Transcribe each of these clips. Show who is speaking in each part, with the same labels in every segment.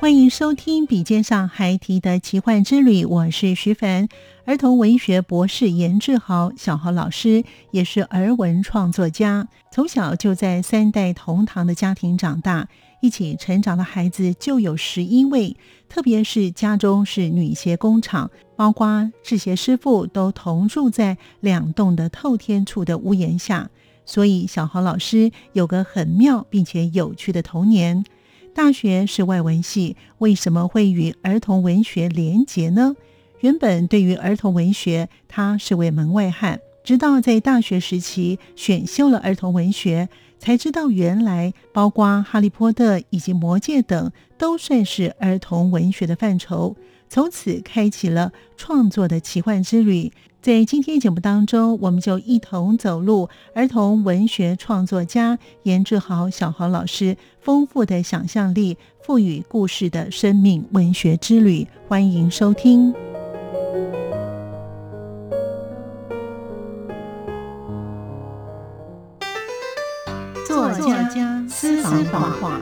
Speaker 1: 欢迎收听《笔尖上孩提的奇幻之旅》，我是徐凡。儿童文学博士严志豪，小豪老师也是儿文创作家，从小就在三代同堂的家庭长大，一起成长的孩子就有十一位。特别是家中是女鞋工厂，包括制鞋师傅都同住在两栋的透天处的屋檐下，所以小豪老师有个很妙并且有趣的童年。大学是外文系，为什么会与儿童文学连结呢？原本对于儿童文学，他是位门外汉。直到在大学时期选修了儿童文学，才知道原来包括《哈利波特》以及《魔戒》等都算是儿童文学的范畴。从此开启了创作的奇幻之旅。在今天节目当中，我们就一同走入儿童文学创作家严志豪小豪老师丰富的想象力、赋予故事的生命文学之旅。欢迎收听。作家私房话，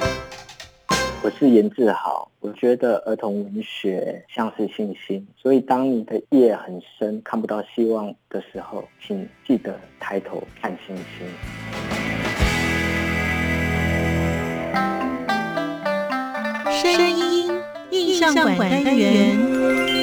Speaker 2: 我是严志豪。我觉得儿童文学像是星星，所以当你的夜很深，看不到希望的时候，请记得抬头看星星。
Speaker 1: 声音印象馆单元。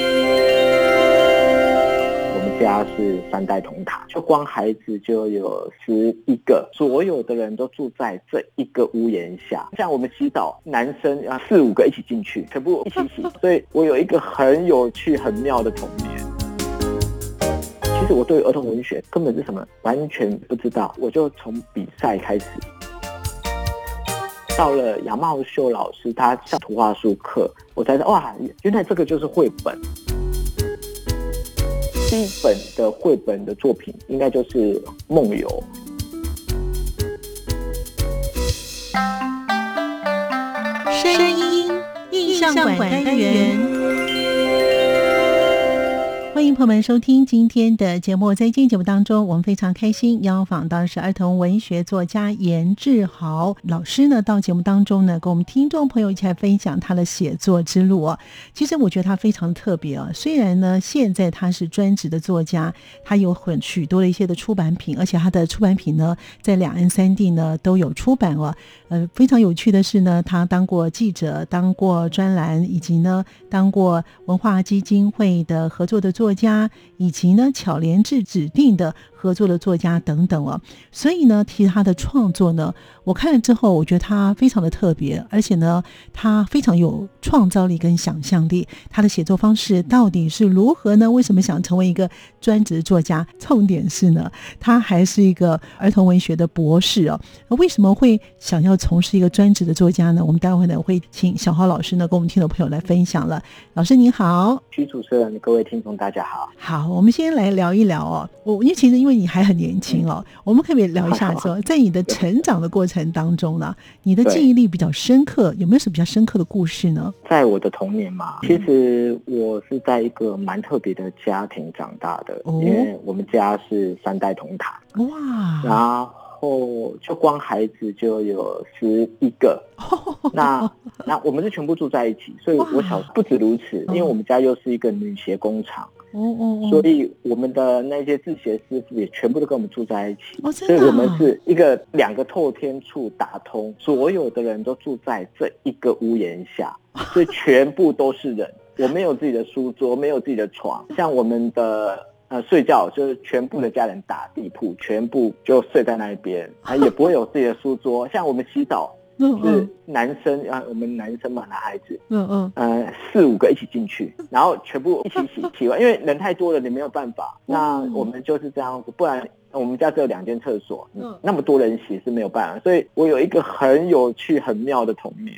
Speaker 2: 家是三代同堂，就光孩子就有十一个，所有的人都住在这一个屋檐下。像我们洗澡，男生要四五个一起进去，全部一起洗。所以我有一个很有趣、很妙的童年。其实我对儿童文学根本是什么完全不知道，我就从比赛开始，到了杨茂秀老师他上图画书课，我才知道哇，原来这个就是绘本。第一本的绘本的作品，应该就是《梦游》。
Speaker 1: 声音印象馆单元。欢迎朋友们收听今天的节目。在今天节目当中，我们非常开心邀访到是儿童文学作家严志豪老师呢，到节目当中呢，跟我们听众朋友一起来分享他的写作之路哦。其实我觉得他非常特别啊。虽然呢，现在他是专职的作家，他有很许多的一些的出版品，而且他的出版品呢，在两岸三地呢都有出版哦。呃，非常有趣的是呢，他当过记者，当过专栏，以及呢，当过文化基金会的合作的作。作家以及呢，巧莲智指定的。合作的作家等等哦，所以呢，提他的创作呢，我看了之后，我觉得他非常的特别，而且呢，他非常有创造力跟想象力。他的写作方式到底是如何呢？为什么想成为一个专职作家？重点是呢，他还是一个儿童文学的博士哦。为什么会想要从事一个专职的作家呢？我们待会呢会请小浩老师呢跟我们听众朋友来分享了。老师您好，
Speaker 2: 徐主持人，各位听众大家好。
Speaker 1: 好，我们先来聊一聊哦。我因为其实因为你还很年轻哦，我们可不可以聊一下说，在你的成长的过程当中呢，你的记忆力比较深刻，有没有什么比较深刻的故事呢？
Speaker 2: 在我的童年嘛，其实我是在一个蛮特别的家庭长大的，因为我们家是三代同堂。哇，然后就光孩子就有十一个，那那我们是全部住在一起，所以我小不止如此，因为我们家又是一个女鞋工厂。所以我们的那些制鞋师傅也全部都跟我们住在一起。
Speaker 1: 哦，真的、啊，
Speaker 2: 所以我们是一个两个透天处打通，所有的人都住在这一个屋檐下，所以全部都是人。我没有自己的书桌，没有自己的床，像我们的呃睡觉就是全部的家人打地铺，全部就睡在那一边，啊也不会有自己的书桌。像我们洗澡是男生啊，我们男生嘛，男孩子，
Speaker 1: 嗯嗯，
Speaker 2: 呃四五个一起进去，然后全部一起洗，洗完因为人太多了，你没有办法，那我们就是这样子，不然。我们家只有两间厕所，嗯，那么多人洗是没有办法，所以我有一个很有趣、很妙的童年，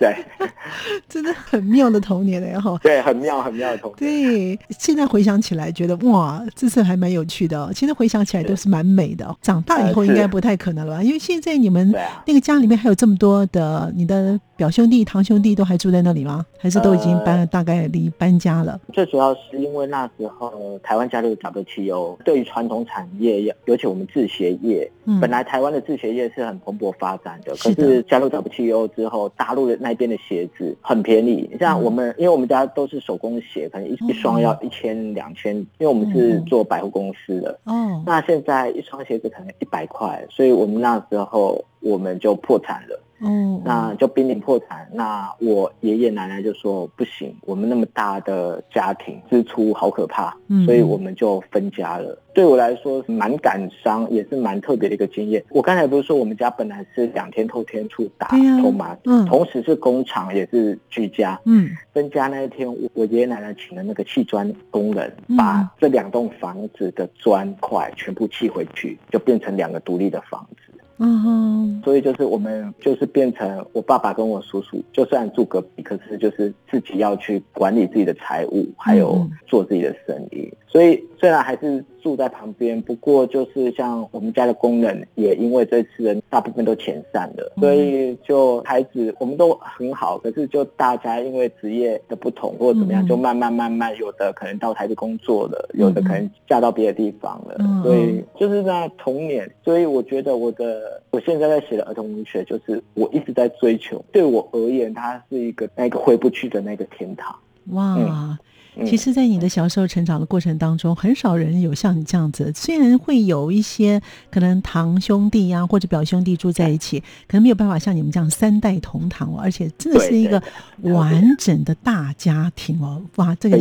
Speaker 2: 对，
Speaker 1: 真的很妙的童年嘞哈，
Speaker 2: 对，很妙、很妙的童年。
Speaker 1: 对，现在回想起来，觉得哇，这次还蛮有趣的。现在回想起来都是蛮美的。长大以后应该不太可能了吧？因为现在你们那个家里面还有这么多的你的表兄弟、堂兄弟都还住在那里吗？还是都已经搬了？大概离搬家了？
Speaker 2: 最主要是因为那时候台湾加入 WTO，对于传统产业，尤其我们制鞋业，本来台湾的制鞋业是很蓬勃发展的，可是加入 WTO 之后，大陆的那边的鞋子很便宜。像我们，因为我们家都是手工鞋，可能一一双要一千两千，因为我们是做百货公司的。哦，那现在一双鞋子可能一百块，所以我们那时候我们就破产了。嗯，那就濒临破产。那我爷爷奶奶就说不行，我们那么大的家庭支出好可怕，所以我们就分家了。对我来说蛮感伤，也是蛮特别的一个经验。我刚才不是说我们家本来是两天透天处打通吗？嗯，同时是工厂也是居家。嗯，分家那一天，我我爷爷奶奶请了那个砌砖工人，把这两栋房子的砖块全部砌回去，就变成两个独立的房子。嗯哼，所以就是我们就是变成我爸爸跟我叔叔，就算住隔壁，可是就是自己要去管理自己的财务，还有做自己的生意。所以虽然还是住在旁边，不过就是像我们家的工人，也因为这次人大部分都遣散了，所以就孩子我们都很好，可是就大家因为职业的不同或者怎么样，就慢慢慢慢有的可能到台北工作了，有的可能嫁到别的地方了，所以就是在童年。所以我觉得我的我现在在写的儿童文学，就是我一直在追求，对我而言，它是一个那个回不去的那个天堂。
Speaker 1: 哇。其实，在你的小时候成长的过程当中，很少人有像你这样子。虽然会有一些可能堂兄弟呀或者表兄弟住在一起，可能没有办法像你们这样三代同堂哦，而且真的是一个完整的大家庭哦。哇，这个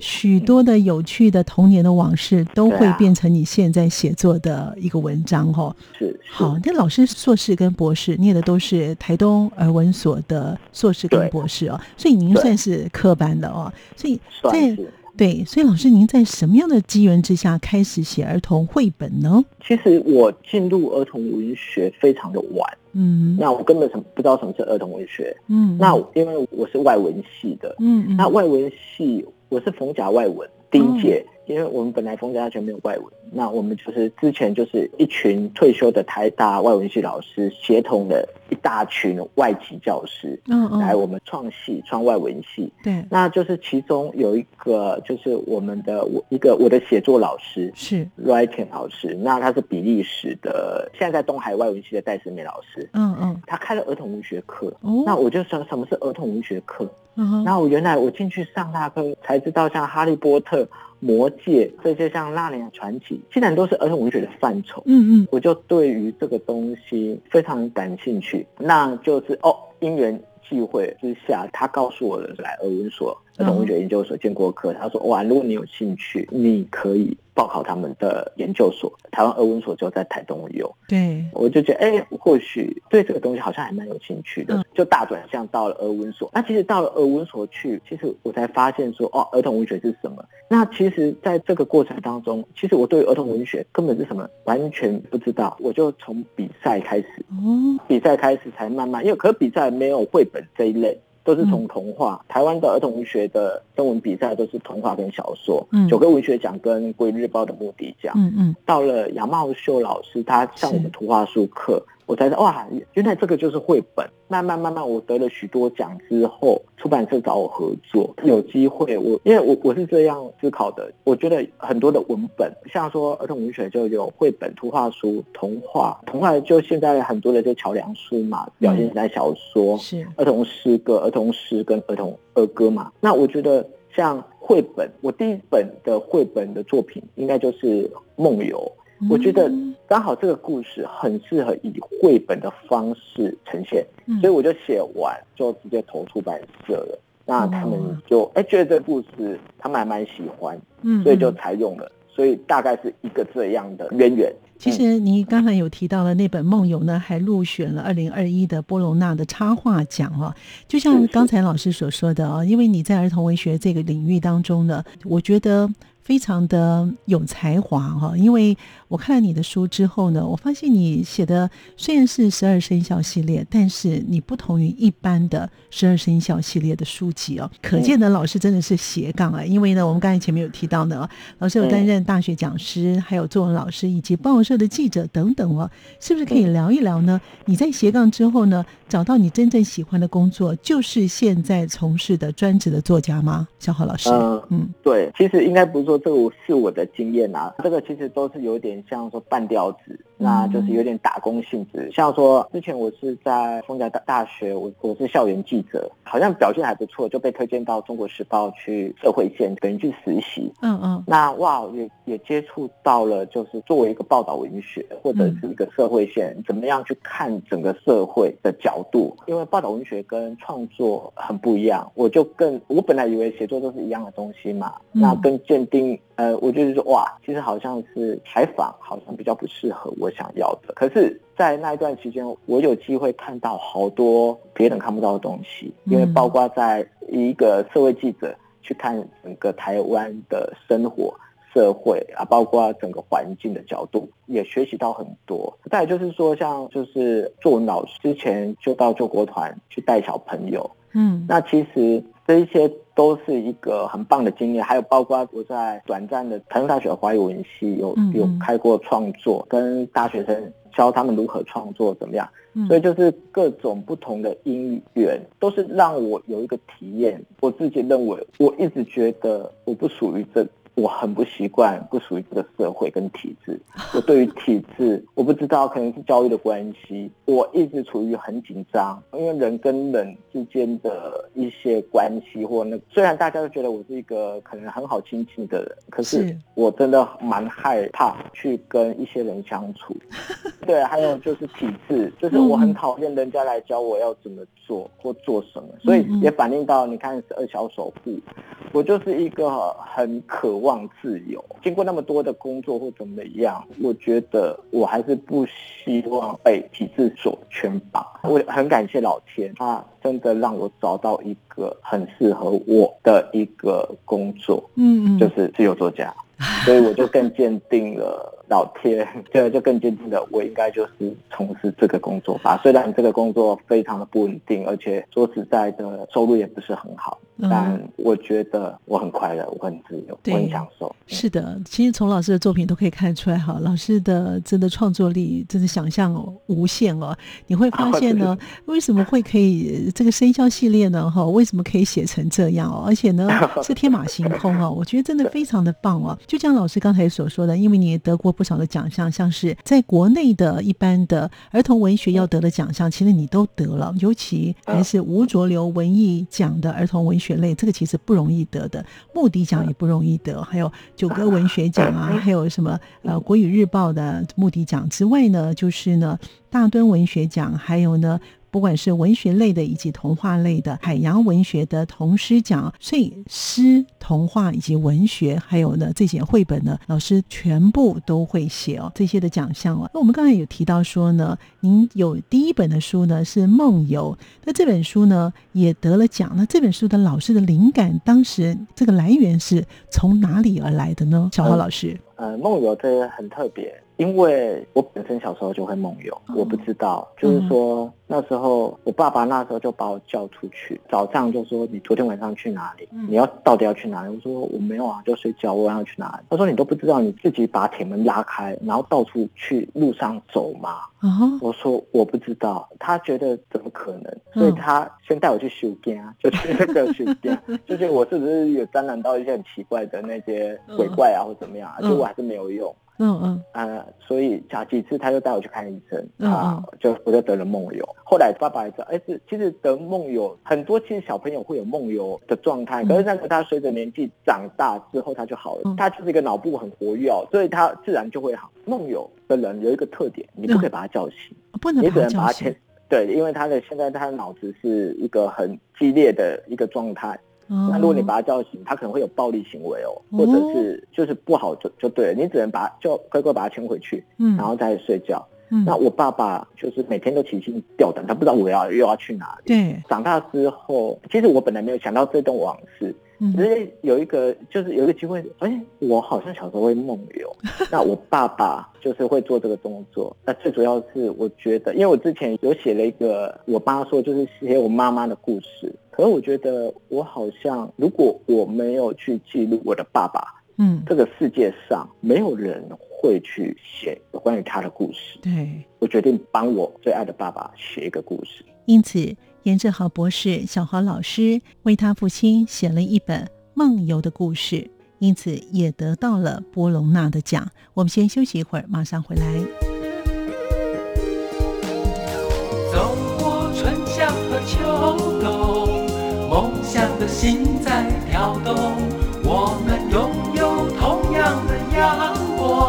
Speaker 1: 许多的有趣的童年的往事都会变成你现在写作的一个文章哦。
Speaker 2: 是
Speaker 1: 好，那老师硕士跟博士念的都是台东儿文所的硕士跟博士哦，所以您算是科班的哦，所以。
Speaker 2: 对
Speaker 1: 对，所以老师，您在什么样的机缘之下开始写儿童绘本呢？
Speaker 2: 其实我进入儿童文学非常的晚，嗯，那我根本什不知道什么是儿童文学，嗯，那因为我是外文系的，嗯，那外文系我是逢甲外文第一届。因为我们本来逢甲大学没有外文，那我们就是之前就是一群退休的台大外文系老师协同了一大群外籍教师，嗯嗯，来我们创系创外文系，
Speaker 1: 对，
Speaker 2: 那就是其中有一个就是我们的我一个我的写作老师
Speaker 1: 是。
Speaker 2: Writing 老师，那他是比利时的，现在在东海外文系的戴思美老师，嗯嗯，他开了儿童文学课，那我就想什么是儿童文学课，嗯，那我原来我进去上那课才知道像哈利波特。魔界这些像《纳尼亚传奇》，既然都是儿童文学的范畴。嗯嗯，我就对于这个东西非常感兴趣。那就是哦，因缘际会之下，他告诉我的来儿文所儿童文学研究所建国科。他说：“哇，如果你有兴趣，你可以。”报考他们的研究所，台湾俄文所就在台东有。
Speaker 1: 对，
Speaker 2: 我就觉得，哎，或许对这个东西好像还蛮有兴趣的，就大转向到了俄文所。那其实到了俄文所去，其实我才发现说，哦，儿童文学是什么？那其实在这个过程当中，其实我对儿童文学根本是什么完全不知道。我就从比赛开始，哦，比赛开始才慢慢，因为可比赛没有绘本这一类。都是从童话，台湾的儿童文学的中文比赛都是童话跟小说，九个文学奖跟国语日报的目的奖。嗯嗯，到了杨茂秀老师，他上我们图画书课。我才知道哇，原来这个就是绘本。慢慢慢慢，我得了许多奖之后，出版社找我合作，有机会我因为我我是这样思考的。我觉得很多的文本，像说儿童文学就有绘本、图画书、童话，童话就现在很多的就桥梁书嘛，表现在小说，
Speaker 1: 是
Speaker 2: 儿童诗歌、儿童诗跟儿童儿歌嘛。那我觉得。像绘本，我第一本的绘本的作品应该就是《梦游》。我觉得刚好这个故事很适合以绘本的方式呈现，所以我就写完就直接投出版社了。那他们就哎觉得这个故事他们还蛮喜欢，所以就采用了。所以大概是一个这样的渊源。
Speaker 1: 其实你刚才有提到的那本《梦游》呢，还入选了二零二一的波隆纳的插画奖哦。就像刚才老师所说的啊，因为你在儿童文学这个领域当中呢，我觉得。非常的有才华哈，因为我看了你的书之后呢，我发现你写的虽然是十二生肖系列，但是你不同于一般的十二生肖系列的书籍哦。可见呢，老师真的是斜杠啊，因为呢，我们刚才前面有提到呢，老师有担任大学讲师，还有作文老师，以及报社的记者等等哦，是不是可以聊一聊呢？你在斜杠之后呢，找到你真正喜欢的工作，就是现在从事的专职的作家吗？小豪老师，
Speaker 2: 嗯，对，其实应该不是说。这个是我的经验啊，这个其实都是有点像说半吊子，那就是有点打工性质。像说之前我是在凤甲大大学，我我是校园记者，好像表现还不错，就被推荐到中国时报去社会线，等于去实习。嗯嗯，那哇，也也接触到了，就是作为一个报道文学或者是一个社会线，怎么样去看整个社会的角度？因为报道文学跟创作很不一样，我就更我本来以为写作都是一样的东西嘛，那跟鉴定。呃，我就是说，哇，其实好像是采访，好像比较不适合我想要的。可是，在那一段期间，我有机会看到好多别人看不到的东西，因为包括在一个社会记者去看整个台湾的生活、社会啊，包括整个环境的角度，也学习到很多。再就是说，像就是作文老师之前就到救国团去带小朋友，嗯，那其实这一些。都是一个很棒的经验，还有包括我在短暂的台中大学华语文系有有开过创作，跟大学生教他们如何创作怎么样，所以就是各种不同的因缘，都是让我有一个体验。我自己认为，我一直觉得我不属于这。我很不习惯，不属于这个社会跟体制。我对于体制，我不知道，可能是教育的关系，我一直处于很紧张，因为人跟人之间的一些关系，或那虽然大家都觉得我是一个可能很好亲近的人，可是我真的蛮害怕去跟一些人相处。对，还有就是体制，就是我很讨厌人家来教我要怎么做或做什么，所以也反映到你看十二小守护，我就是一个很渴。望自由，经过那么多的工作或怎么样，我觉得我还是不希望被体制所圈绑。我很感谢老天，他真的让我找到一个很适合我的一个工作，嗯嗯，就是自由作家，所以我就更坚定了。老天，对，就更坚定的，我应该就是从事这个工作吧。虽然这个工作非常的不稳定，而且说实在的，收入也不是很好，但我觉得我很快乐，我很自由，我很享受。
Speaker 1: 是的，其实从老师的作品都可以看出来，哈，老师的真的创作力真的想象无限哦。你会发现呢，为什么会可以这个生肖系列呢？哈，为什么可以写成这样哦？而且呢，是天马行空哦。我觉得真的非常的棒哦。就像老师刚才所说的，因为你也得过。不少的奖项，像是在国内的一般的儿童文学要得的奖项，其实你都得了。尤其还是吴浊流文艺奖的儿童文学类，这个其实不容易得的。穆迪奖也不容易得，还有九歌文学奖啊，还有什么呃国语日报的穆迪奖之外呢，就是呢大墩文学奖，还有呢。不管是文学类的以及童话类的，海洋文学的童诗奖，所以诗、童话以及文学，还有呢这些绘本呢，老师全部都会写哦。这些的奖项哦，那我们刚才有提到说呢，您有第一本的书呢是《梦游》，那这本书呢也得了奖。那这本书的老师的灵感，当时这个来源是从哪里而来的呢？小花老师，
Speaker 2: 呃，《梦游》这个很特别。因为我本身小时候就会梦游，我不知道，就是说那时候我爸爸那时候就把我叫出去，早上就说你昨天晚上去哪里？你要到底要去哪里？我说我没有啊，就睡觉。我要去哪里？他说你都不知道，你自己把铁门拉开，然后到处去路上走嘛。我说我不知道，他觉得怎么可能？所以他先带我去修店啊，就去那个修店，就觉得我是不是有沾染到一些很奇怪的那些鬼怪啊，或怎么样？结果还是没有用。
Speaker 1: 嗯嗯，
Speaker 2: 啊，所以好几次他就带我去看医生，
Speaker 1: 嗯
Speaker 2: 啊，就我就得了梦游。后来爸爸也知道，哎，是其实得梦游很多，其实小朋友会有梦游的状态，可是那个他随着年纪长大之后他就好了，
Speaker 1: 嗯。
Speaker 2: 他就是一个脑部很活跃哦，所以他自然就会好。梦游的人有一个特点，你不可以把他叫醒，
Speaker 1: 不能
Speaker 2: 你只能把他牵。对，因为他的现在他的脑子是一个很激烈的一个状态，那如果你把他叫醒，他可能会有暴力行为哦，或者是就是不好就就对了，你只能把就乖乖把他牵回去，
Speaker 1: 嗯，
Speaker 2: 然后再睡觉。
Speaker 1: 嗯。
Speaker 2: 那我爸爸就是每天都提心吊胆，他不知道我要又要去哪里。
Speaker 1: 对，
Speaker 2: 长大之后，其实我本来没有想到这段往事，
Speaker 1: 嗯。
Speaker 2: 只是有一个就是有一个机会，哎，我好像小时候会梦游，那我爸爸就是会做这个动作。那最主要是我觉得，因为我之前有写了一个，我爸说就是写我妈妈的故事，可是我觉得我好像如果我没有去记录我的爸爸，
Speaker 1: 嗯，
Speaker 2: 这个世界上没有人会去写有关于他的故事。
Speaker 1: 对。
Speaker 2: 我决定帮我最爱的爸爸写一个故事。
Speaker 1: 因此，严志豪博士、小豪老师为他父亲写了一本梦游的故事，因此也得到了波隆纳的奖。我们先休息一会儿，马上回来。
Speaker 3: 走过春夏和秋冬，梦想的心在跳动。我们拥有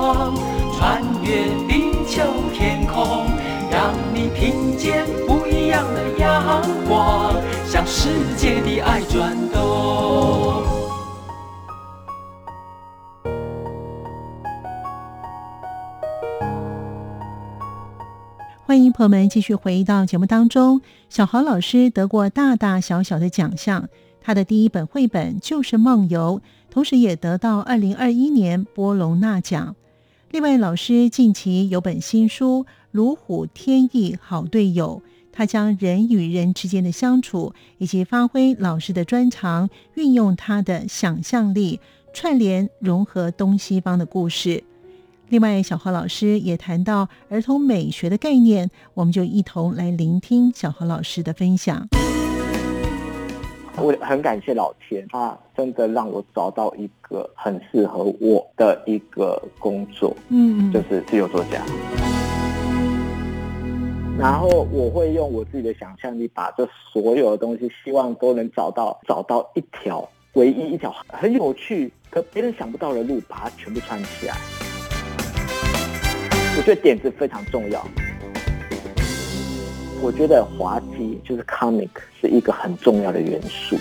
Speaker 3: 光，穿越地球天空，让你听见不一样的阳光，向世界的爱转动。
Speaker 1: 欢迎朋友们继续回到节目当中。小豪老师得过大大小小的奖项，他的第一本绘本就是《梦游》，同时也得到二零二一年波隆纳奖。另外，老师近期有本新书《如虎添翼好队友》，他将人与人之间的相处以及发挥老师的专长，运用他的想象力，串联融合东西方的故事。另外，小何老师也谈到儿童美学的概念，我们就一同来聆听小何老师的分享。
Speaker 2: 我很感谢老天，他真的让我找到一个很适合我的一个工作，
Speaker 1: 嗯
Speaker 2: 就是自由作家。然后我会用我自己的想象力，把这所有的东西，希望都能找到找到一条唯一一条很有趣，可别人想不到的路，把它全部串起来。我觉得点子非常重要。我觉得滑稽就是 comic 是一个很重要的元素。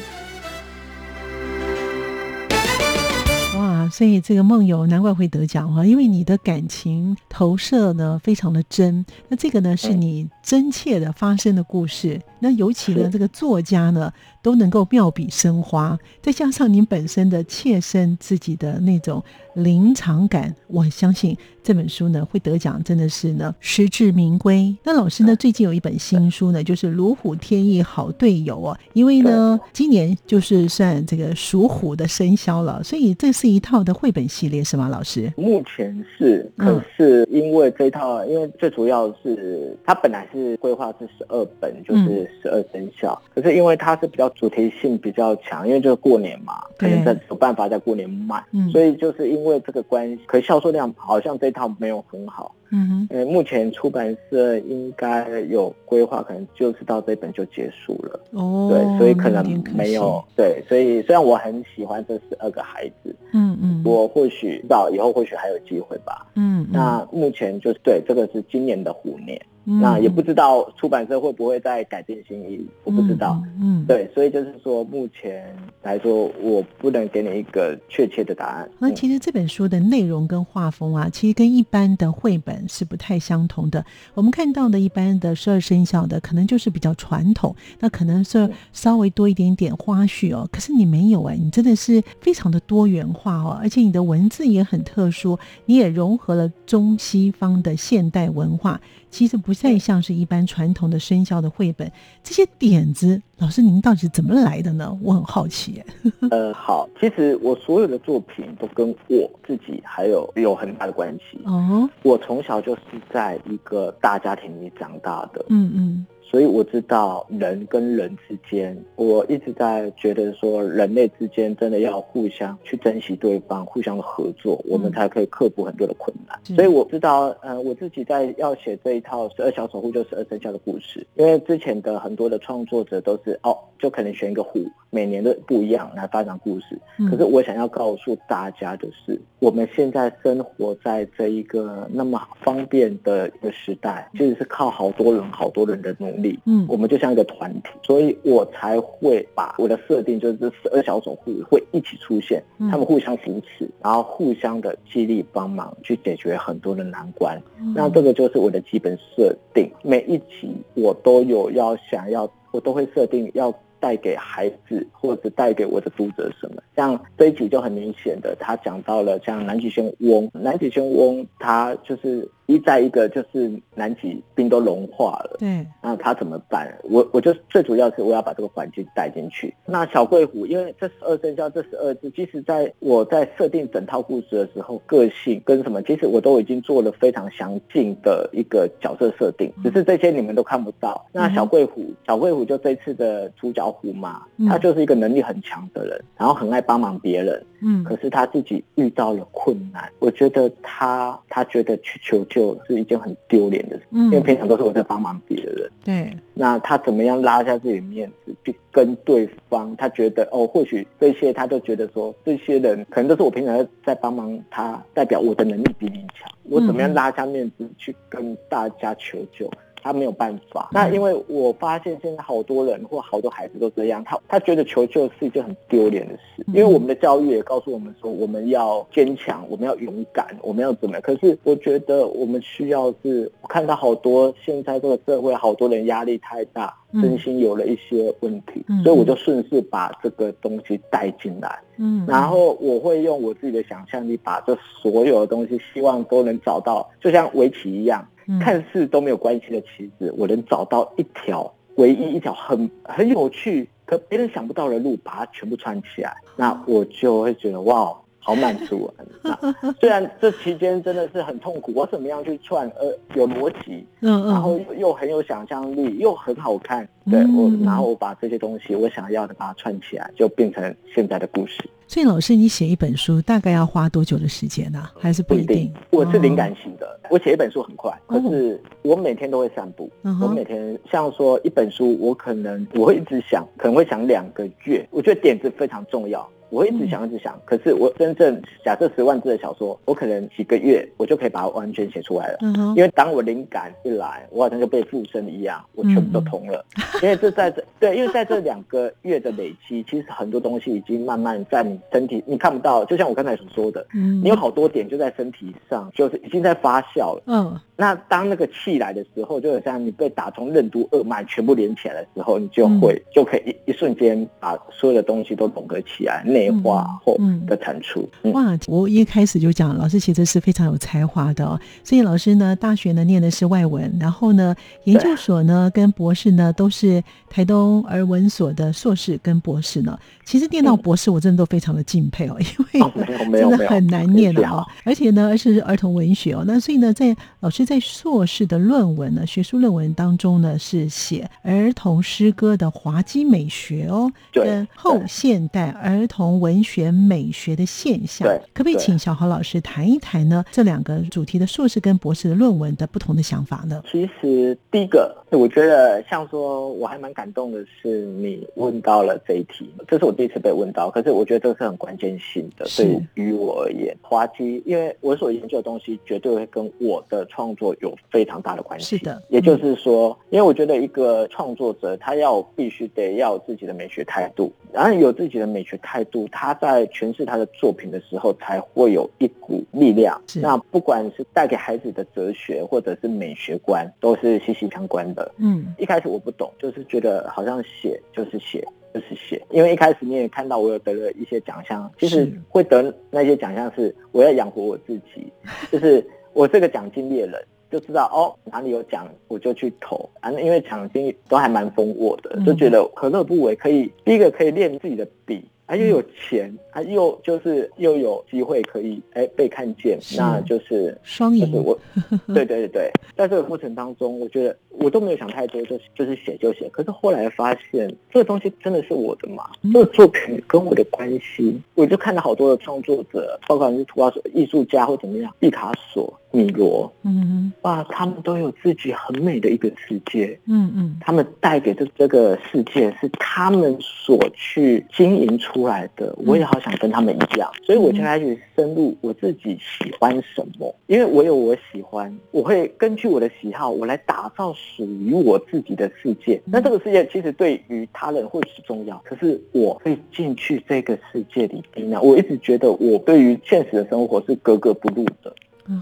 Speaker 1: 哇，所以这个梦游难怪会得奖哈，因为你的感情投射呢非常的真。那这个呢是你真切的发生的故事。那尤其呢，这个作家呢都能够妙笔生花，再加上您本身的切身自己的那种临场感，我相信这本书呢会得奖，真的是呢实至名归。那老师呢最近有一本新书呢，就是《如虎添翼好队友》哦，因为呢今年就是算这个属虎的生肖了，所以这是一套的绘本系列是吗？老师？
Speaker 2: 目前是，可是因为这一套，因为最主要是它本来是规划是十二本，就是十二生肖，可是因为它是比较主题性比较强，因为就是过年嘛，可能在有办法在过年卖，
Speaker 1: 嗯。
Speaker 2: 所以就是因为这个关系，可销售量好像这一套没有很好。
Speaker 1: 嗯哼，
Speaker 2: 呃，目前出版社应该有规划，可能就是到这本就结束了。
Speaker 1: 哦，
Speaker 2: 对，所以可能没有对，所以虽然我很喜欢这十二个孩子，
Speaker 1: 嗯嗯，
Speaker 2: 我或许到以后或许还有机会吧。
Speaker 1: 嗯，嗯。
Speaker 2: 那目前就是对这个是今年的虎年，
Speaker 1: 嗯
Speaker 2: 那也不知道出版社会不会再改变心意，我不知道。，
Speaker 1: 嗯，嗯
Speaker 2: 对，所以就是说目前来说，我不能给你一个确切的答案。嗯
Speaker 1: 那其实这本书的内容跟画风啊，其实跟一般的绘本是不太相同的。我们看到的一般的十二生肖的，可能就是比较传统，那可能是稍微多一点点花絮哦。可是你没有哎、你真的是非常的多元化哦，而且你的文字也很特殊，你也融合了中西方的现代文化。其实不太像是一般传统的生肖的绘本，这些点子，老师您到底是怎么来的呢？我很好奇。
Speaker 2: 呃，好，其实我所有的作品都跟我自己还有有很大的关系。
Speaker 1: 哦，
Speaker 2: 我从小就是在一个大家庭里长大的，
Speaker 1: 嗯嗯
Speaker 2: 所以我知道人跟人之间，我一直在觉得说，人类之间真的要互相去珍惜对方，互相的合作，我们才可以克服很多的困难。所以我知道，嗯，我自己在要写这一套十二小守护，就十二生肖的故事，因为之前的很多的创作者都是哦，就可能选一个虎，每年的不一样来发展故事。可是我想要告诉大家的是，我们现在生活在这一个那么方便的一个时代，其实是靠好多人、好多人的努力。嗯，我们就像一个团体，所以我才会把我的设定就是这十二小种会会一起出现，他们互相扶持，然后互相的激励帮忙去解决很多的难关。那这个就是我的基本设定，每一集我都有要想要，我都会设定要。带给孩子，或者带给我的读者什么？像这一集就很明显的，他讲到了像南极熊翁，南极熊翁他就是一再一个就是南极冰都融化了，
Speaker 1: 对，
Speaker 2: 那他怎么办？我我就最主要是我要把这个环境带进去。那小贵虎，因为这十二生肖这十二字，即使在我在设定整套故事的时候，个性跟什么，其实我都已经做了非常详尽的一个角色设定，只是这些你们都看不到。那小贵虎，小贵虎就这次的主角。虎嘛，他就是一个能力很强的人，然后很爱帮忙别人。嗯，可是他自己遇到了困难，我觉得他他觉得去求救是一件很丢脸的事，因为平常都是我在帮忙别人。
Speaker 1: 对，
Speaker 2: 那他怎么样拉下自己面子去跟对方？他觉得哦，或许这些他都觉得说，这些人可能都是我平常在帮忙他，代表我的能力比你强。我怎么样拉下面子去跟大家求救？他没有办法。那因为我发现现在好多人或好多孩子都这样，他他觉得求救是一件很丢脸的事。因为我们的教育也告诉我们说，我们要坚强，我们要勇敢，我们要怎么样？可是我觉得我们需要是，我看到好多现在这个社会，好多人压力太大，身心有了一些问题，所以我就顺势把这个东西带进来。嗯，然后我会用我自己的想象力，把这所有的东西，希望都能找到，就像围棋一样。看似都没有关系的棋子，我能找到一条唯一一条很很有趣，可别人想不到的路，把它全部串起来，那我就会觉得哇，好满足啊！虽然这期间真的是很痛苦，我怎么样去串，呃，有逻辑，嗯嗯，然后又很有想象力，又很好看，对我，然后我把这些东西我想要的把它串起来，就变成现在的故事。
Speaker 1: 所以老师，你写一本书大概要花多久的时间呢？还是不一定？
Speaker 2: 我是灵感型的，我写一本书很快，可是我每天都会散步。我每天像说一本书，我可能我会一直想，可能会想两个月。我觉得点子非常重要。我会一直想，一直想。可是我真正假设十万字的小说，我可能几个月我就可以把它完全写出来了。嗯因为当我灵感一来，我好像就被附身一样，我全部都通了。因为这在这对，因为在这两个月的累积，其实很多东西已经慢慢在你身体你看不到。就像我刚才所说的，嗯，你有好多点就在身体上，就是已经在发酵了。嗯。那当那个气来的时候，就好像你被打从任督二脉，全部连起来的时候，你就会就可以一一瞬间把所有的东西都融合起来，内化后的产出。
Speaker 1: 哇！我一开始就讲，老师其实是非常有才华的。哦所以老师呢，大学呢念的是外文，然后呢，研究所呢跟博士呢都是台东儿文所的硕士跟博士呢。其实念到博士，我真的都非常的敬佩哦，因为真的很难念的哦，而且呢是儿童文学哦。那所以呢，在老师在在硕士的论文呢，学术论文当中呢，是写儿童诗歌的滑稽美学哦，跟后现代儿童文学美学的现象。可不可以请小豪老师谈一谈呢？这两个主题的硕士跟博士的论文的不同的想法呢？
Speaker 2: 其实第一个，我觉得像说我还蛮感动的是，你问到了这一题，这是我第一次被问到，可是我觉得这是很关键性的，对于我而言，滑稽，因为我所研究的东西绝对会跟我的创作。有非常大的关
Speaker 1: 系，是的，
Speaker 2: 也就是说，因为我觉得一个创作者他要必须得要自己的美学态度，然后有自己的美学态度，他在诠释他的作品的时候才会有一股力量。那不管是带给孩子的哲学或者是美学观，都是息息相关的。嗯，一开始我不懂，就是觉得好像写就是写就是写，因为一开始你也看到我有得了一些奖项，其实会得那些奖项是我要养活我自己，就是我这个奖金猎人。就知道哦，哪里有奖我就去投啊，因为奖金都还蛮丰沃的，就觉得何乐不为？可以第一个可以练自己的笔。啊又有钱他又就是又有机会可以哎被看见，那就是
Speaker 1: 双赢。
Speaker 2: 我，对对对对，在这个过程当中，我觉得我都没有想太多，就就是写就写。可是后来发现这个东西真的是我的嘛？这个作品跟我的关系，我就看到好多的创作者，包括是图画艺术家或怎么样，毕卡索。米罗，嗯，哇，他们都有自己很美的一个世界，嗯嗯，他们带给这这个世界是他们所去经营出来的，我也好想跟他们一样，所以我就开始深入我自己喜欢什么，因为我有我喜欢，我会根据我的喜好，我来打造属于我自己的世界。那这个世界其实对于他人或许重要，可是我会进去这个世界里边，我一直觉得我对于现实的生活是格格不入的。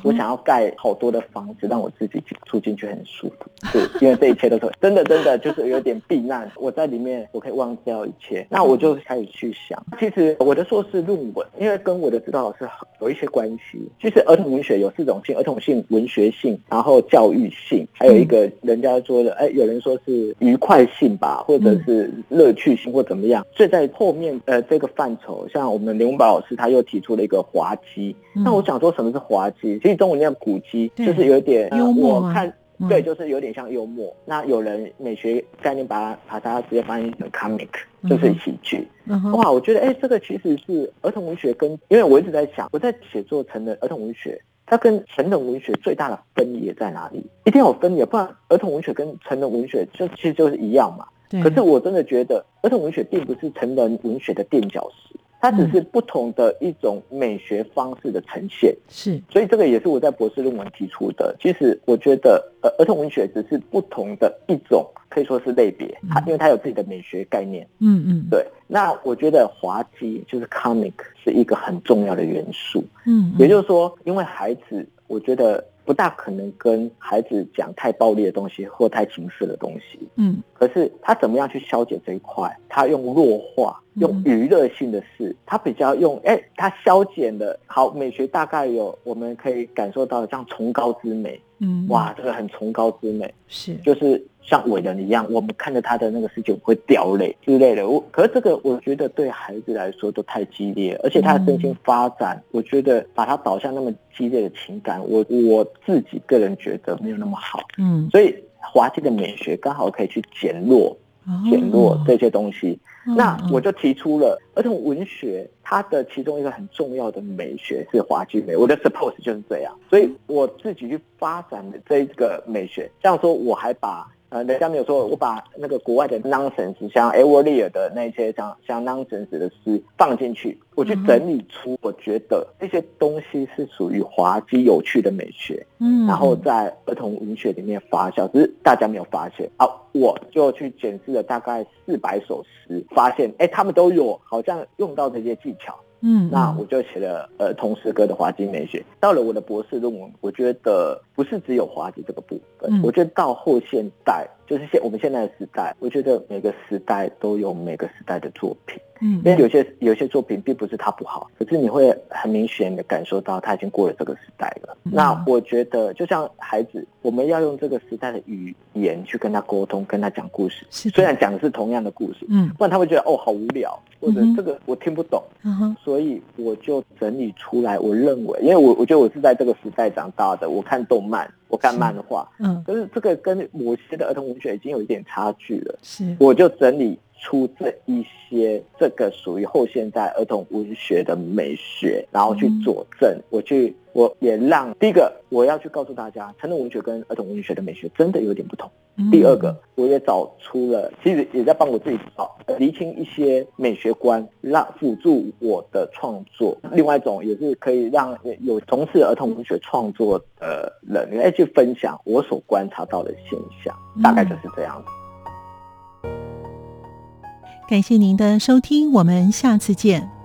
Speaker 2: 我想要盖好多的房子，让我自己住进去很舒服。对，因为这一切都是真的，真的就是有点避难。我在里面，我可以忘掉一切。那我就开始去想，其实我的硕士论文，因为跟我的指导老师有一些关系。其实儿童文学有四种性：儿童性、文学性，然后教育性，还有一个人家说的，哎，有人说是愉快性吧，或者是乐趣性或怎么样。所以在后面呃这个范畴，像我们林文宝老师他又提出了一个滑稽。那我想说什么是滑稽？其实中文念古籍，就是有点
Speaker 1: 幽默。
Speaker 2: 我看对，就是有点像幽默。那有人美学概念把它把它直接翻译成 comic，就是喜剧。哇，我觉得哎，这个其实是儿童文学跟，因为我一直在想，我在写作成人儿童文学，它跟成人文学最大的分野在哪里？一定要有分野，不然儿童文学跟成人文学就其实就是一样嘛。可是我真的觉得儿童文学并不是成人文学的垫脚石。它只是不同的一种美学方式的呈现，
Speaker 1: 是，
Speaker 2: 所以这个也是我在博士论文提出的。其实我觉得，呃，儿童文学只是不同的一种，可以说是类别，它因为它有自己的美学概念。嗯嗯，对。那我觉得滑稽就是 comic 是一个很重要的元素。嗯，也就是说，因为孩子，我觉得。不大可能跟孩子讲太暴力的东西或太情色的东西，嗯，可是他怎么样去消解这一块？他用弱化，用娱乐性的事，他比较用，哎，他消减的好美学大概有，我们可以感受到像崇高之美。嗯，哇，这个很崇高之美，
Speaker 1: 是
Speaker 2: 就是像伟人一样，我们看着他的那个事情会掉泪之类的。我可是这个，我觉得对孩子来说都太激烈，而且他的身心发展，我觉得把他导向那么激烈的情感，我我自己个人觉得没有那么好。嗯，所以滑稽的美学刚好可以去减弱。减弱这些东西，那我就提出了儿童文学它的其中一个很重要的美学是滑稽美，我的 suppose 就是这样，所以我自己去发展的这个美学，这样说我还把。呃，人家没有说，我把那个国外的 nonsense，像 e e e r 的那些像像 nonsense 的诗放进去，我去整理出我觉得这些东西是属于滑稽有趣的美学，嗯，然后在儿童文学里面发酵，只是大家没有发现。啊，我就去检视了大概四百首诗，发现哎，他们都有好像用到这些技巧。嗯，那我就写了儿童诗歌的滑稽美学。到了我的博士论文，我觉得不是只有滑稽这个部分，我觉得到后现代，就是现我们现在的时代，我觉得每个时代都有每个时代的作品。嗯，因为有些有些作品并不是它不好，可是你会很明显的感受到他已经过了这个时代了。那我觉得就像孩子，我们要用这个时代的语言去跟他沟通，跟他讲故事。虽然讲的是同样的故事，嗯，不然他会觉得哦好无聊，或者这个我听不懂。嗯哼，所以我就整理出来，我认为，因为我我觉得我是在这个时代长大的，我看动漫，我看漫画，嗯，可是这个跟某些的儿童文学已经有一点差距了。是，我就整理。出这一些，这个属于后现代儿童文学的美学，然后去佐证。我去，我也让第一个，我要去告诉大家，成人文学跟儿童文学的美学真的有点不同。第二个，我也找出了，其实也在帮我自己找厘清一些美学观，让辅助我的创作。另外一种也是可以让有从事儿童文学创作的人来去分享我所观察到的现象，大概就是这样子。
Speaker 1: 感谢您的收听，我们下次见。